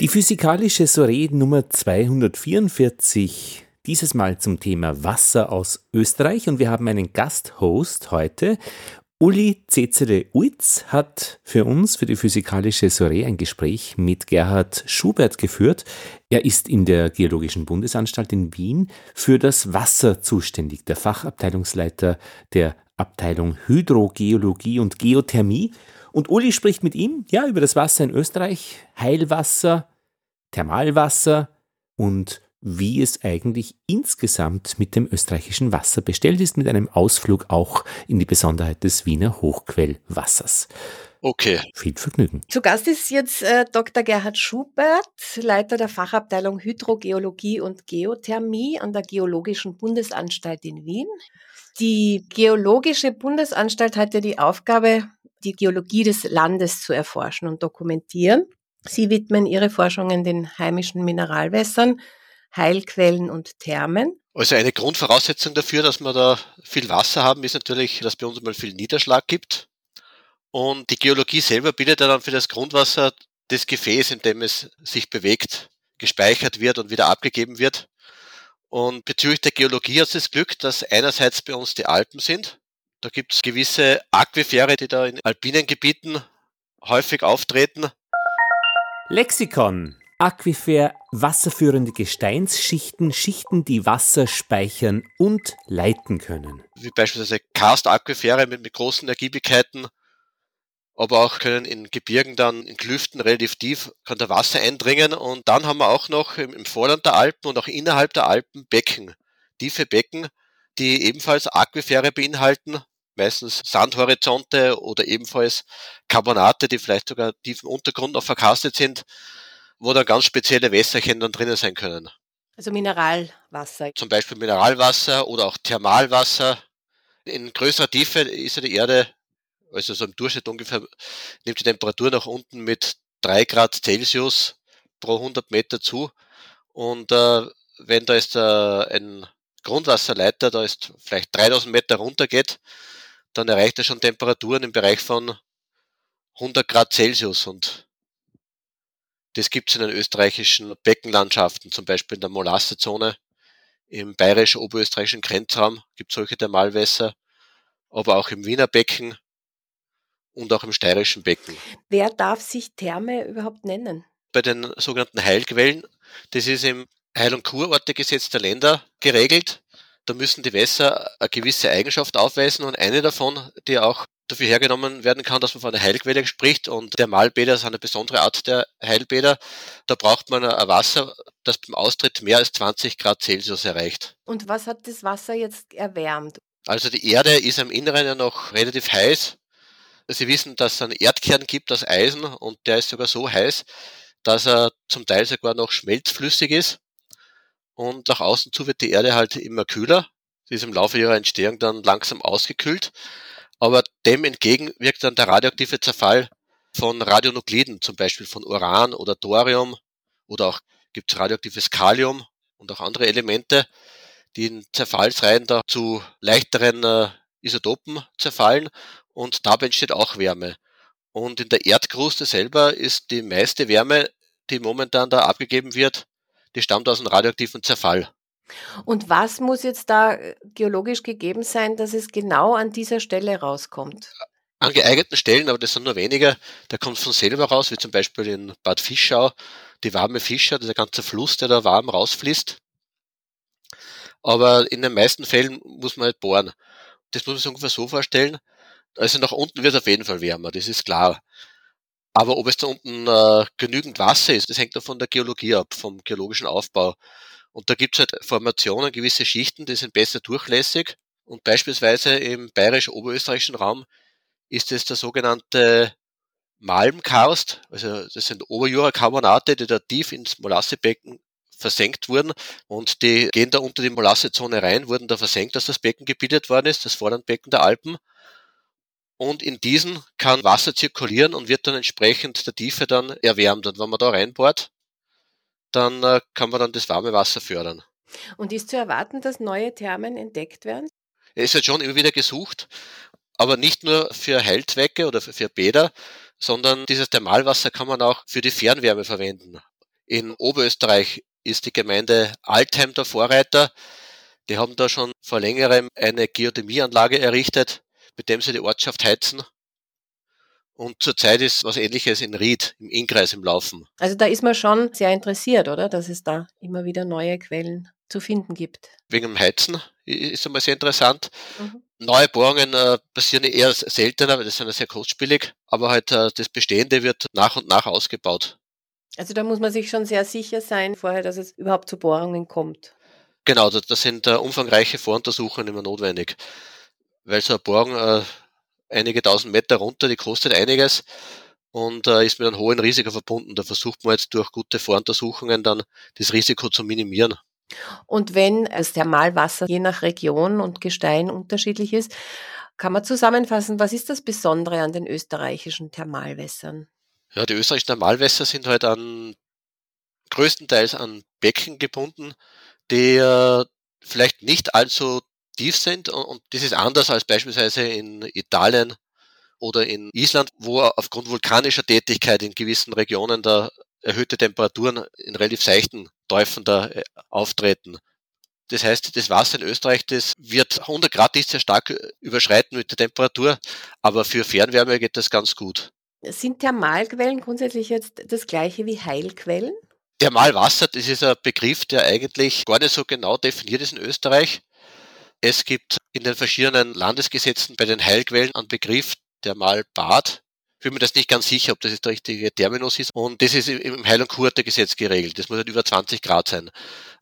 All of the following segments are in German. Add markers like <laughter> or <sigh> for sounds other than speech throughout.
Die physikalische Soiree Nummer 244, dieses Mal zum Thema Wasser aus Österreich und wir haben einen Gasthost heute. Uli Cezere Uitz hat für uns, für die physikalische Soiree, ein Gespräch mit Gerhard Schubert geführt. Er ist in der Geologischen Bundesanstalt in Wien für das Wasser zuständig, der Fachabteilungsleiter der Abteilung Hydrogeologie und Geothermie. Und Uli spricht mit ihm ja über das Wasser in Österreich, Heilwasser, Thermalwasser und wie es eigentlich insgesamt mit dem österreichischen Wasser bestellt ist, mit einem Ausflug auch in die Besonderheit des Wiener Hochquellwassers. Okay. Viel Vergnügen. Zu Gast ist jetzt äh, Dr. Gerhard Schubert, Leiter der Fachabteilung Hydrogeologie und Geothermie an der Geologischen Bundesanstalt in Wien. Die Geologische Bundesanstalt hat ja die Aufgabe, die Geologie des Landes zu erforschen und dokumentieren. Sie widmen ihre Forschungen den heimischen Mineralwässern, Heilquellen und Thermen. Also eine Grundvoraussetzung dafür, dass wir da viel Wasser haben, ist natürlich, dass bei uns mal viel Niederschlag gibt. Und die Geologie selber bildet ja dann für das Grundwasser das Gefäß, in dem es sich bewegt, gespeichert wird und wieder abgegeben wird. Und bezüglich der Geologie hat es das Glück, dass einerseits bei uns die Alpen sind. Da gibt es gewisse Aquifere, die da in alpinen Gebieten häufig auftreten. Lexikon. Aquifer, wasserführende Gesteinsschichten, Schichten, die Wasser speichern und leiten können. Wie beispielsweise Karstaquifere mit, mit großen Ergiebigkeiten, aber auch können in Gebirgen dann in Klüften relativ tief kann da Wasser eindringen und dann haben wir auch noch im, im Vorland der Alpen und auch innerhalb der Alpen Becken, tiefe Becken, die ebenfalls Aquifere beinhalten, meistens Sandhorizonte oder ebenfalls Carbonate, die vielleicht sogar tief im Untergrund noch verkastet sind, wo da ganz spezielle Wässerchen dann drinnen sein können. Also Mineralwasser. Zum Beispiel Mineralwasser oder auch Thermalwasser. In größerer Tiefe ist ja die Erde, also so im Durchschnitt ungefähr, nimmt die Temperatur nach unten mit drei Grad Celsius pro 100 Meter zu. Und äh, wenn da ist äh, ein Grundwasserleiter, da ist vielleicht 3000 Meter runter geht, dann erreicht er schon Temperaturen im Bereich von 100 Grad Celsius und das gibt es in den österreichischen Beckenlandschaften, zum Beispiel in der Molassezone, im bayerisch-oberösterreichischen Grenzraum gibt es solche Thermalwässer, aber auch im Wiener Becken und auch im steirischen Becken. Wer darf sich Therme überhaupt nennen? Bei den sogenannten Heilquellen, das ist im Heil- und Kurortegesetz der Länder geregelt da müssen die Wässer eine gewisse Eigenschaft aufweisen und eine davon, die auch dafür hergenommen werden kann, dass man von einer Heilquelle spricht und der Malbäder sind eine besondere Art der Heilbäder. Da braucht man ein Wasser, das beim Austritt mehr als 20 Grad Celsius erreicht. Und was hat das Wasser jetzt erwärmt? Also die Erde ist am Inneren ja noch relativ heiß. Sie wissen, dass es einen Erdkern gibt aus Eisen und der ist sogar so heiß, dass er zum Teil sogar noch schmelzflüssig ist und nach außen zu wird die Erde halt immer kühler. Sie ist im Laufe ihrer Entstehung dann langsam ausgekühlt. Aber dem entgegen wirkt dann der radioaktive Zerfall von Radionukliden, zum Beispiel von Uran oder Thorium oder auch gibt es radioaktives Kalium und auch andere Elemente, die in Zerfallsreihen da zu leichteren äh, Isotopen zerfallen und dabei entsteht auch Wärme. Und in der Erdkruste selber ist die meiste Wärme, die momentan da abgegeben wird, die stammt aus einem radioaktiven Zerfall. Und was muss jetzt da äh, geologisch gegeben sein, dass es genau an dieser Stelle rauskommt? An geeigneten Stellen, aber das sind nur weniger, da kommt es von selber raus, wie zum Beispiel in Bad Fischau, die warme Fischer, dieser ganze Fluss, der da warm rausfließt. Aber in den meisten Fällen muss man halt bohren. Das muss man sich ungefähr so vorstellen. Also nach unten wird es auf jeden Fall wärmer, das ist klar. Aber ob es da unten äh, genügend Wasser ist, das hängt auch von der Geologie ab, vom geologischen Aufbau. Und da gibt es halt Formationen, gewisse Schichten, die sind besser durchlässig. Und beispielsweise im bayerisch-oberösterreichischen Raum ist es der sogenannte Malmkarst, also das sind Oberjura-Carbonate, die da tief ins Molassebecken versenkt wurden und die gehen da unter die Molassezone rein, wurden da versenkt, dass das Becken gebildet worden ist, das Vorlandbecken der Alpen und in diesen kann Wasser zirkulieren und wird dann entsprechend der Tiefe dann erwärmt. Und wenn man da reinbohrt, dann äh, kann man dann das warme Wasser fördern. Und ist zu erwarten, dass neue Thermen entdeckt werden? Es wird schon immer wieder gesucht, aber nicht nur für Heilzwecke oder für, für Bäder, sondern dieses Thermalwasser kann man auch für die Fernwärme verwenden. In Oberösterreich ist die Gemeinde Altheim der Vorreiter. Die haben da schon vor längerem eine Geothermieanlage errichtet, mit dem sie die Ortschaft heizen. Und zurzeit ist was ähnliches in Ried im Innkreis im Laufen. Also da ist man schon sehr interessiert, oder? Dass es da immer wieder neue Quellen zu finden gibt. Wegen dem Heizen ist einmal sehr interessant. Mhm. Neue Bohrungen äh, passieren eher seltener, weil das sind ja sehr kostspielig, aber halt äh, das Bestehende wird nach und nach ausgebaut. Also da muss man sich schon sehr sicher sein vorher, dass es überhaupt zu Bohrungen kommt. Genau, da, da sind äh, umfangreiche Voruntersuchungen immer notwendig, weil so eine Bohrung äh, einige tausend Meter runter, die kostet einiges und äh, ist mit einem hohen Risiko verbunden. Da versucht man jetzt durch gute Voruntersuchungen dann das Risiko zu minimieren. Und wenn das Thermalwasser je nach Region und Gestein unterschiedlich ist, kann man zusammenfassen, was ist das Besondere an den österreichischen Thermalwässern? Ja, die österreichischen Thermalwässer sind halt an größtenteils an Becken gebunden, die äh, vielleicht nicht allzu tief sind und das ist anders als beispielsweise in Italien oder in Island, wo aufgrund vulkanischer Tätigkeit in gewissen Regionen da erhöhte Temperaturen in relativ seichten Täufen da äh, auftreten. Das heißt, das Wasser in Österreich, das wird 100 Grad nicht sehr stark überschreiten mit der Temperatur, aber für Fernwärme geht das ganz gut. Sind Thermalquellen grundsätzlich jetzt das gleiche wie Heilquellen? Thermalwasser, das ist ein Begriff, der eigentlich gar nicht so genau definiert ist in Österreich. Es gibt in den verschiedenen Landesgesetzen bei den Heilquellen einen Begriff Thermalbad, bin mir das nicht ganz sicher, ob das jetzt der richtige Terminus ist. Und das ist im Heil- und Kurortegesetz geregelt. Das muss halt über 20 Grad sein.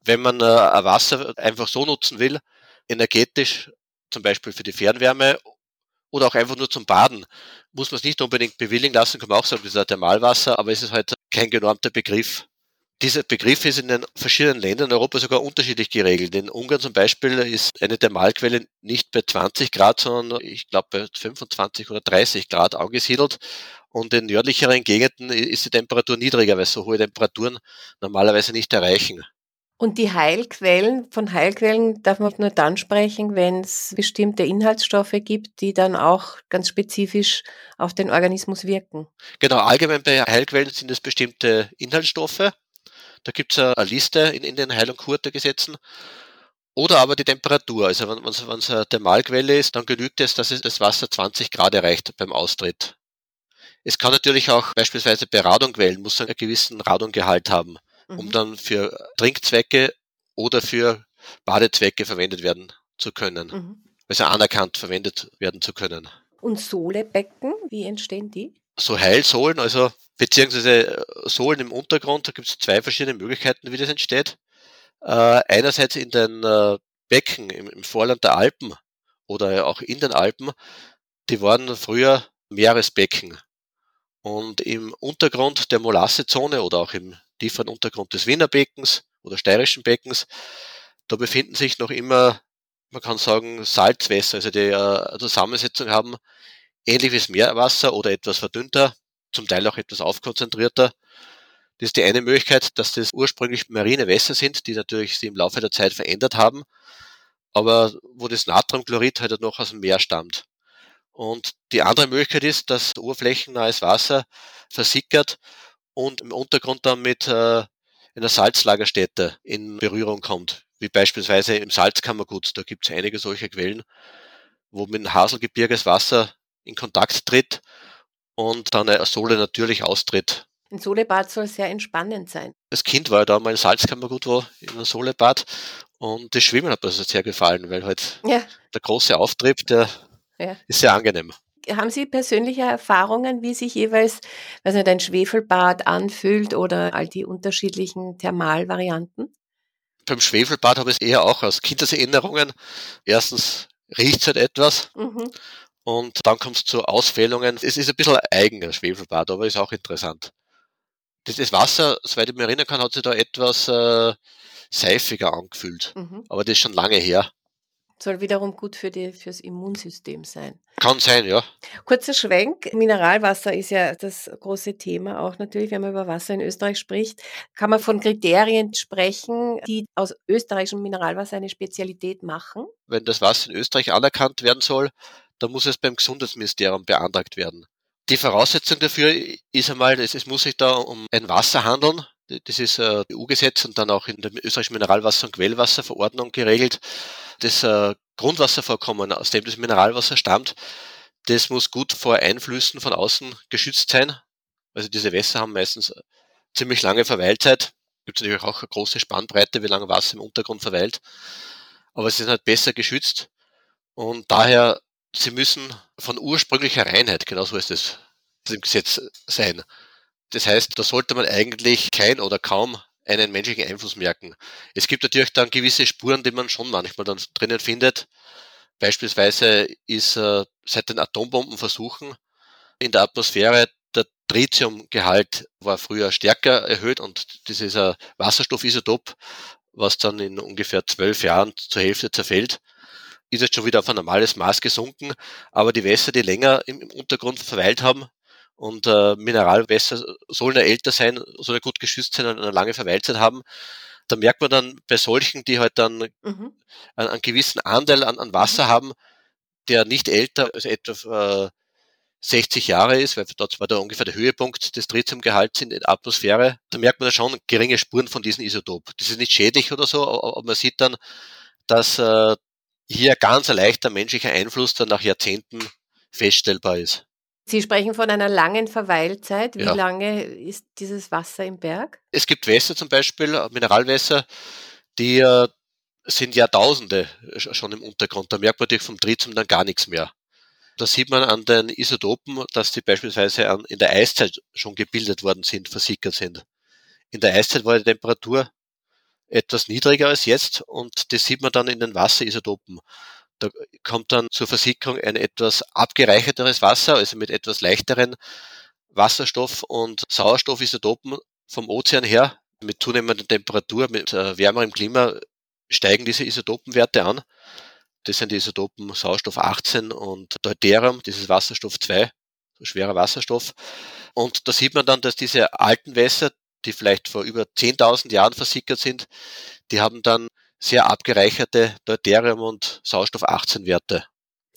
Wenn man äh, Wasser einfach so nutzen will, energetisch, zum Beispiel für die Fernwärme oder auch einfach nur zum Baden, muss man es nicht unbedingt bewilligen lassen, kann man auch sagen, das ist ein Thermalwasser, aber es ist halt kein genormter Begriff. Dieser Begriff ist in den verschiedenen Ländern in Europa sogar unterschiedlich geregelt. In Ungarn zum Beispiel ist eine Thermalquelle nicht bei 20 Grad, sondern ich glaube bei 25 oder 30 Grad angesiedelt. Und in nördlicheren Gegenden ist die Temperatur niedriger, weil so hohe Temperaturen normalerweise nicht erreichen. Und die Heilquellen, von Heilquellen darf man nur dann sprechen, wenn es bestimmte Inhaltsstoffe gibt, die dann auch ganz spezifisch auf den Organismus wirken. Genau, allgemein bei Heilquellen sind es bestimmte Inhaltsstoffe, da gibt es eine Liste in, in den Heil- und Kurtegesetzen. Oder aber die Temperatur. Also wenn es eine Thermalquelle ist, dann genügt es, dass es das Wasser 20 Grad erreicht beim Austritt. Es kann natürlich auch beispielsweise bei Radonquellen, muss einen gewissen Radongehalt haben, mhm. um dann für Trinkzwecke oder für Badezwecke verwendet werden zu können. Mhm. Also anerkannt verwendet werden zu können. Und Sohlebecken, wie entstehen die? So Heilsohlen, also beziehungsweise äh, Sohlen im Untergrund, da gibt es zwei verschiedene Möglichkeiten, wie das entsteht. Äh, einerseits in den äh, Becken im, im Vorland der Alpen oder auch in den Alpen, die waren früher Meeresbecken. Und im Untergrund der Molassezone oder auch im tieferen Untergrund des Wiener Beckens oder steirischen Beckens, da befinden sich noch immer, man kann sagen, Salzwässer, also die äh, Zusammensetzung haben ähnlich wie das Meerwasser oder etwas verdünnter, zum Teil auch etwas aufkonzentrierter. Das ist die eine Möglichkeit, dass das ursprünglich marine Wässer sind, die natürlich sich im Laufe der Zeit verändert haben, aber wo das Natriumchlorid halt noch aus dem Meer stammt. Und die andere Möglichkeit ist, dass oberflächennahes Wasser versickert und im Untergrund dann mit äh, einer Salzlagerstätte in Berührung kommt, wie beispielsweise im Salzkammergut. Da gibt es einige solcher Quellen, wo mit dem Haselgebirges Wasser in Kontakt tritt und dann eine Sohle natürlich austritt. Ein Solebad soll sehr entspannend sein. Als Kind war ich da mal in Salzkammergut wo in einem Solebad und das Schwimmen hat mir sehr gefallen, weil halt ja. der große Auftrieb, der ja. ist sehr angenehm. Haben Sie persönliche Erfahrungen, wie sich jeweils weiß nicht, ein Schwefelbad anfühlt oder all die unterschiedlichen Thermalvarianten? Beim Schwefelbad habe ich es eher auch aus Kindeserinnerungen. Erstens riecht es halt etwas mhm und dann kommt es zu Ausfällungen. Es ist ein bisschen eigen, ein Schwefelbad, aber ist auch interessant. Das, das Wasser, soweit ich mich erinnern kann, hat sich da etwas äh, seifiger angefühlt. Mhm. Aber das ist schon lange her. Soll wiederum gut für die, fürs Immunsystem sein. Kann sein, ja. Kurzer Schwenk. Mineralwasser ist ja das große Thema auch natürlich, wenn man über Wasser in Österreich spricht. Kann man von Kriterien sprechen, die aus österreichischem Mineralwasser eine Spezialität machen? Wenn das Wasser in Österreich anerkannt werden soll, da muss es beim Gesundheitsministerium beantragt werden. Die Voraussetzung dafür ist einmal, es, es muss sich da um ein Wasser handeln, Das ist ein EU-Gesetz und dann auch in der österreichischen Mineralwasser- und Quellwasserverordnung geregelt. Das äh, Grundwasservorkommen, aus dem das Mineralwasser stammt, das muss gut vor Einflüssen von außen geschützt sein. Also diese Wässer haben meistens ziemlich lange Verweilzeit. Gibt es natürlich auch eine große Spannbreite, wie lange Wasser im Untergrund verweilt. Aber sie sind halt besser geschützt. Und daher, sie müssen von ursprünglicher Reinheit, genauso ist es im Gesetz sein. Das heißt, da sollte man eigentlich kein oder kaum einen menschlichen Einfluss merken. Es gibt natürlich dann gewisse Spuren, die man schon manchmal dann drinnen findet. Beispielsweise ist äh, seit den Atombombenversuchen in der Atmosphäre der Tritiumgehalt war früher stärker erhöht und ist ein Wasserstoffisotop, was dann in ungefähr zwölf Jahren zur Hälfte zerfällt. Ist jetzt schon wieder auf ein normales Maß gesunken, aber die Wässer, die länger im, im Untergrund verweilt haben, und äh, Mineralwässer sollen ja älter sein, sollen ja gut geschützt sein und eine lange Verweilzeit haben. Da merkt man dann bei solchen, die halt dann mhm. einen, einen, gewissen Anteil an, an Wasser mhm. haben, der nicht älter als etwa äh, 60 Jahre ist, weil dort war da ungefähr der Höhepunkt des Tritiumgehalts in der Atmosphäre. Da merkt man da schon geringe Spuren von diesem Isotop. Das ist nicht schädlich oder so, aber man sieht dann, dass äh, hier ganz ein leichter menschlicher Einfluss dann nach Jahrzehnten feststellbar ist. Sie sprechen von einer langen Verweilzeit. Wie ja. lange ist dieses Wasser im Berg? Es gibt Wässer zum Beispiel, äh, Mineralwässer, die äh, sind Jahrtausende schon im Untergrund. Da merkt man natürlich vom Tritium dann gar nichts mehr. Da sieht man an den Isotopen, dass die beispielsweise an, in der Eiszeit schon gebildet worden sind, versickert sind. In der Eiszeit war die Temperatur etwas niedriger als jetzt und das sieht man dann in den Wasserisotopen. Da kommt dann zur Versickerung ein etwas abgereicherteres Wasser, also mit etwas leichteren Wasserstoff- und Sauerstoffisotopen vom Ozean her. Mit zunehmender Temperatur, mit äh, wärmerem Klima steigen diese Isotopenwerte an. Das sind die Isotopen Sauerstoff 18 und Deuterium, dieses Wasserstoff 2, so schwerer Wasserstoff. Und da sieht man dann, dass diese alten Wässer, die vielleicht vor über 10.000 Jahren versickert sind, die haben dann sehr abgereicherte Deuterium- und Sauerstoff-18-Werte.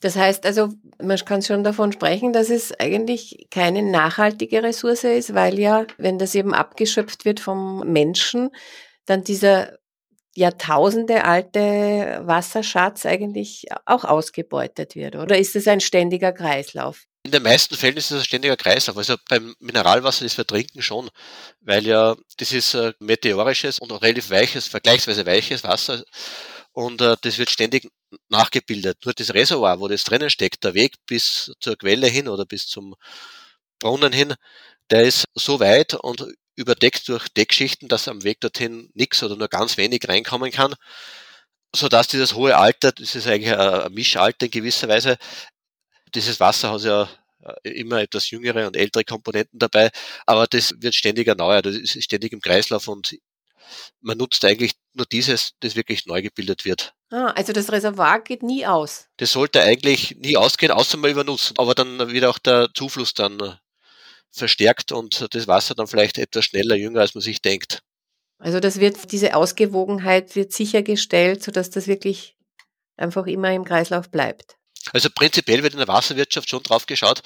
Das heißt also, man kann schon davon sprechen, dass es eigentlich keine nachhaltige Ressource ist, weil ja, wenn das eben abgeschöpft wird vom Menschen, dann dieser Jahrtausende alte Wasserschatz eigentlich auch ausgebeutet wird. Oder ist es ein ständiger Kreislauf? In den meisten Fällen ist es ein ständiger Kreislauf. Also beim Mineralwasser, das wir trinken, schon, weil ja das ist äh, meteorisches und relativ weiches, vergleichsweise weiches Wasser und äh, das wird ständig nachgebildet. Nur das Reservoir, wo das drinnen steckt, der Weg bis zur Quelle hin oder bis zum Brunnen hin, der ist so weit und überdeckt durch Deckschichten, dass am Weg dorthin nichts oder nur ganz wenig reinkommen kann, sodass dieses hohe Alter, das ist eigentlich ein Mischalter in gewisser Weise, dieses Wasser hat ja äh, immer etwas jüngere und ältere Komponenten dabei, aber das wird ständig erneuert, das ist ständig im Kreislauf und man nutzt eigentlich nur dieses, das wirklich neu gebildet wird. Ah, also das Reservoir geht nie aus. Das sollte eigentlich nie ausgehen, außer man übernutzt. Aber dann wird auch der Zufluss dann äh, verstärkt und das Wasser dann vielleicht etwas schneller jünger, als man sich denkt. Also das wird, diese Ausgewogenheit wird sichergestellt, sodass das wirklich einfach immer im Kreislauf bleibt. Also prinzipiell wird in der Wasserwirtschaft schon drauf geschaut,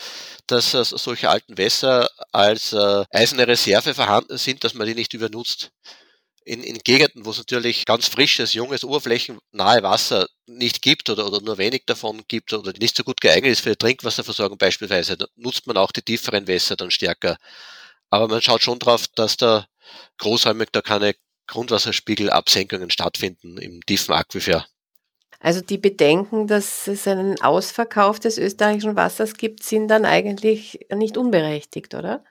dass äh, solche alten Wässer als äh, eiserne Reserve vorhanden sind, dass man die nicht übernutzt. In, in Gegenden, wo es natürlich ganz frisches, junges, oberflächennahe Wasser nicht gibt oder, oder nur wenig davon gibt oder nicht so gut geeignet ist für die Trinkwasserversorgung beispielsweise, nutzt man auch die tieferen Wässer dann stärker. Aber man schaut schon drauf, dass da großräumig da keine Grundwasserspiegelabsenkungen stattfinden im tiefen Aquifer. Also die Bedenken, dass es einen Ausverkauf des österreichischen Wassers gibt, sind dann eigentlich nicht unberechtigt, oder?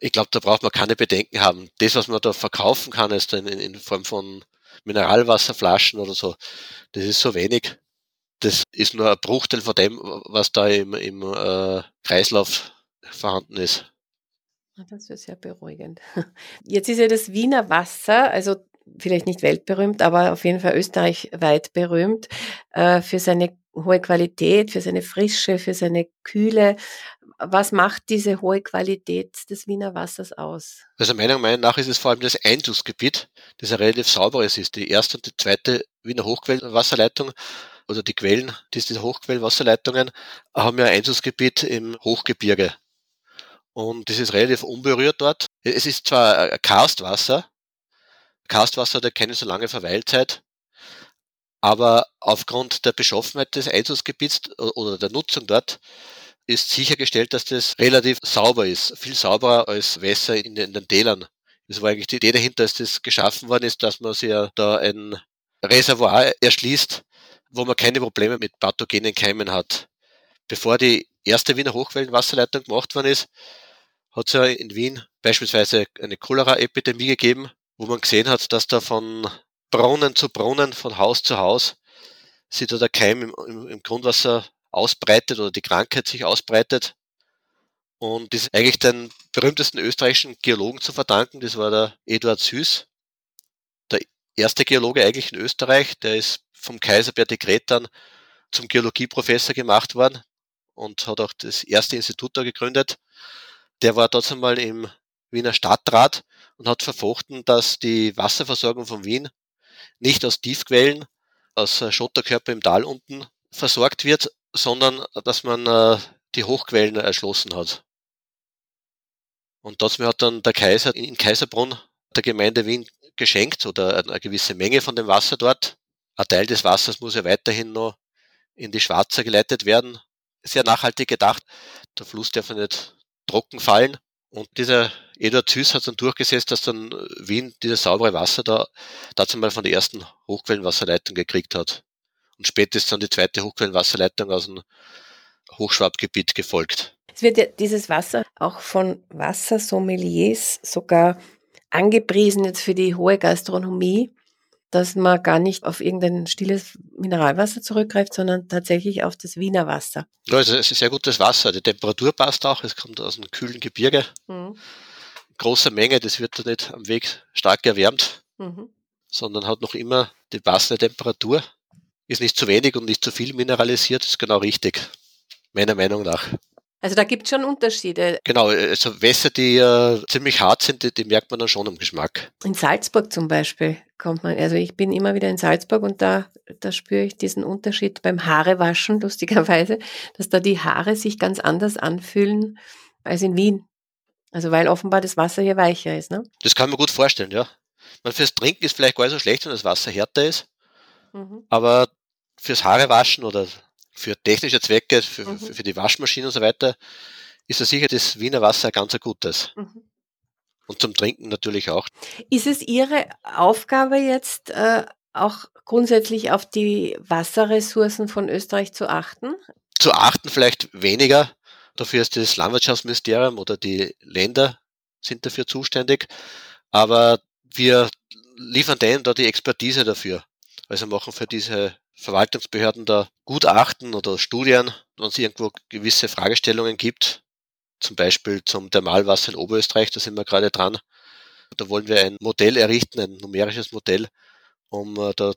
Ich glaube, da braucht man keine Bedenken haben. Das, was man da verkaufen kann, ist in, in Form von Mineralwasserflaschen oder so, das ist so wenig. Das ist nur ein Bruchteil von dem, was da im, im äh, Kreislauf vorhanden ist. Ah, das ist sehr beruhigend. <laughs> Jetzt ist ja das Wiener Wasser, also vielleicht nicht weltberühmt, aber auf jeden Fall österreichweit berühmt äh, für seine hohe Qualität, für seine Frische, für seine Kühle. Was macht diese hohe Qualität des Wiener Wassers aus? Also meiner Meinung nach ist es vor allem das Einzugsgebiet, das ein relativ sauberes ist. Die erste und die zweite Wiener Hochquellenwasserleitung oder die Quellen, diese Hochquellwasserleitungen, haben ja ein Einzugsgebiet im Hochgebirge. Und das ist relativ unberührt dort. Es ist zwar Karstwasser, Karstwasser, der keine so lange Verweilzeit, aber aufgrund der Beschaffenheit des Einzugsgebiets oder der Nutzung dort ist sichergestellt, dass das relativ sauber ist. Viel sauberer als Wässer in den, in den Tälern. Das war eigentlich die Idee dahinter, dass das geschaffen worden ist, dass man sich ja da ein Reservoir erschließt, wo man keine Probleme mit pathogenen Keimen hat. Bevor die erste Wiener Hochwellenwasserleitung gemacht worden ist, hat es ja in Wien beispielsweise eine Cholera-Epidemie gegeben, wo man gesehen hat, dass da von Brunnen zu Brunnen, von Haus zu Haus, sich da der Keim im, im, im Grundwasser ausbreitet oder die Krankheit sich ausbreitet. Und das ist eigentlich den berühmtesten österreichischen Geologen zu verdanken, das war der Eduard Süß, der erste Geologe eigentlich in Österreich, der ist vom Kaiser per Dekret dann zum Geologieprofessor gemacht worden und hat auch das erste Institut da gegründet. Der war dort einmal im Wiener Stadtrat und hat verfochten, dass die Wasserversorgung von Wien nicht aus Tiefquellen, aus Schotterkörper im Tal unten versorgt wird, sondern dass man äh, die Hochquellen erschlossen hat. Und dazu hat dann der Kaiser in Kaiserbrunn der Gemeinde Wien geschenkt oder eine gewisse Menge von dem Wasser dort. Ein Teil des Wassers muss ja weiterhin noch in die Schwarze geleitet werden. Sehr nachhaltig gedacht. Der Fluss darf nicht trocken fallen. Und dieser Eduard Süß hat dann durchgesetzt, dass dann Wien dieses saubere Wasser da dazu mal von der ersten Hochquellenwasserleitung gekriegt hat. Und später ist dann die zweite Hochquellenwasserleitung aus dem Hochschwabgebiet gefolgt. Es wird ja dieses Wasser auch von Wassersommeliers sogar angepriesen jetzt für die hohe Gastronomie, dass man gar nicht auf irgendein stilles Mineralwasser zurückgreift, sondern tatsächlich auf das Wiener Wasser. Ja, also es ist sehr gutes Wasser. Die Temperatur passt auch. Es kommt aus einem kühlen Gebirge. Mhm. Großer Menge, das wird da nicht am Weg stark erwärmt, mhm. sondern hat noch immer die passende Temperatur. Ist nicht zu wenig und nicht zu viel mineralisiert, ist genau richtig. Meiner Meinung nach. Also da gibt es schon Unterschiede. Genau, also Wässer, die äh, ziemlich hart sind, die, die, merkt man dann schon im Geschmack. In Salzburg zum Beispiel kommt man, also ich bin immer wieder in Salzburg und da, da spüre ich diesen Unterschied beim Haarewaschen, <laughs> lustigerweise, dass da die Haare sich ganz anders anfühlen als in Wien. Also weil offenbar das Wasser hier weicher ist, ne? Das kann man gut vorstellen, ja. Man, fürs Trinken ist vielleicht gar nicht so schlecht, wenn das Wasser härter ist. Mhm. Aber fürs Haarewaschen oder für technische Zwecke, für, mhm. für, die Waschmaschine und so weiter, ist das sicher das Wiener Wasser ganz ein gutes. Mhm. Und zum Trinken natürlich auch. Ist es Ihre Aufgabe jetzt äh, auch grundsätzlich auf die Wasserressourcen von Österreich zu achten? Zu achten vielleicht weniger. Dafür ist das Landwirtschaftsministerium oder die Länder sind dafür zuständig. Aber wir liefern denen da die Expertise dafür. Also machen für diese Verwaltungsbehörden da Gutachten oder Studien, wenn es irgendwo gewisse Fragestellungen gibt, zum Beispiel zum Thermalwasser in Oberösterreich, da sind wir gerade dran. Da wollen wir ein Modell errichten, ein numerisches Modell, um äh, da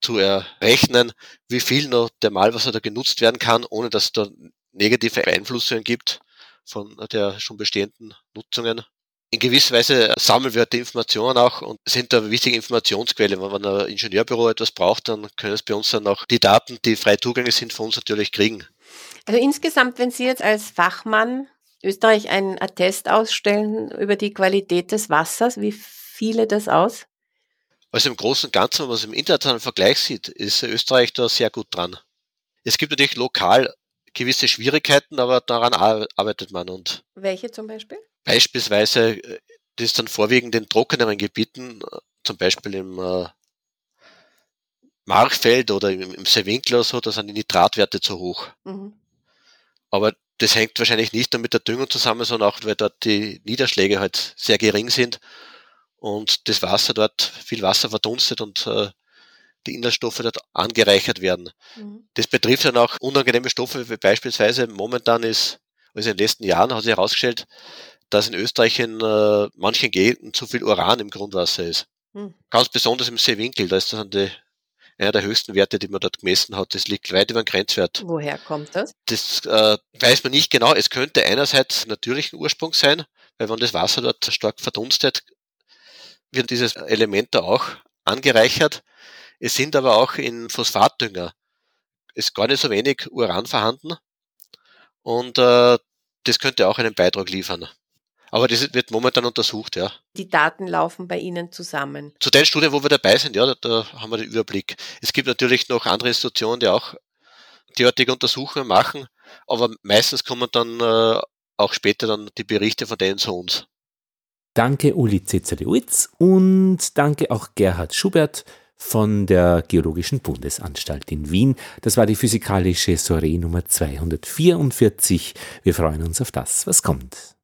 zu errechnen, wie viel noch Thermalwasser da genutzt werden kann, ohne dass es da negative Einflüsse gibt von der schon bestehenden Nutzungen in gewisser Weise sammeln wir die Informationen auch und sind da wichtige Informationsquelle. Wenn ein Ingenieurbüro etwas braucht, dann können es bei uns dann auch die Daten, die frei zugänglich sind, von uns natürlich kriegen. Also insgesamt, wenn Sie jetzt als Fachmann Österreich einen Attest ausstellen über die Qualität des Wassers, wie fiele das aus? Also im Großen und Ganzen, wenn man es im internationalen Vergleich sieht, ist Österreich da sehr gut dran. Es gibt natürlich lokal gewisse Schwierigkeiten, aber daran arbeitet man. Und Welche zum Beispiel? Beispielsweise, äh, das ist dann vorwiegend in trockeneren Gebieten, äh, zum Beispiel im äh, Marchfeld oder im, im Seewinkel oder so, da sind die Nitratwerte zu hoch. Mhm. Aber das hängt wahrscheinlich nicht nur mit der Düngung zusammen, sondern auch, weil dort die Niederschläge halt sehr gering sind und das Wasser dort, viel Wasser verdunstet und äh, die Inhaltsstoffe dort angereichert werden. Mhm. Das betrifft dann auch unangenehme Stoffe, wie beispielsweise momentan ist, also in den letzten Jahren hat sich herausgestellt, dass in Österreich in äh, manchen Gegenden zu viel Uran im Grundwasser ist. Hm. Ganz besonders im Seewinkel, da ist das die, einer der höchsten Werte, die man dort gemessen hat. Das liegt weit über dem Grenzwert. Woher kommt das? Das äh, weiß man nicht genau. Es könnte einerseits natürlichen Ursprung sein, weil wenn das Wasser dort stark verdunstet, wird dieses Element da auch angereichert. Es sind aber auch in Phosphatdünger ist gar nicht so wenig Uran vorhanden und äh, das könnte auch einen Beitrag liefern. Aber das wird momentan untersucht, ja. Die Daten laufen bei Ihnen zusammen. Zu den Studien, wo wir dabei sind, ja, da, da haben wir den Überblick. Es gibt natürlich noch andere Institutionen, die auch derartige Untersuchungen machen, aber meistens kommen dann äh, auch später dann die Berichte von denen zu uns. Danke Uli Cezere-Uitz und danke auch Gerhard Schubert von der Geologischen Bundesanstalt in Wien. Das war die physikalische Soiree Nummer 244. Wir freuen uns auf das, was kommt.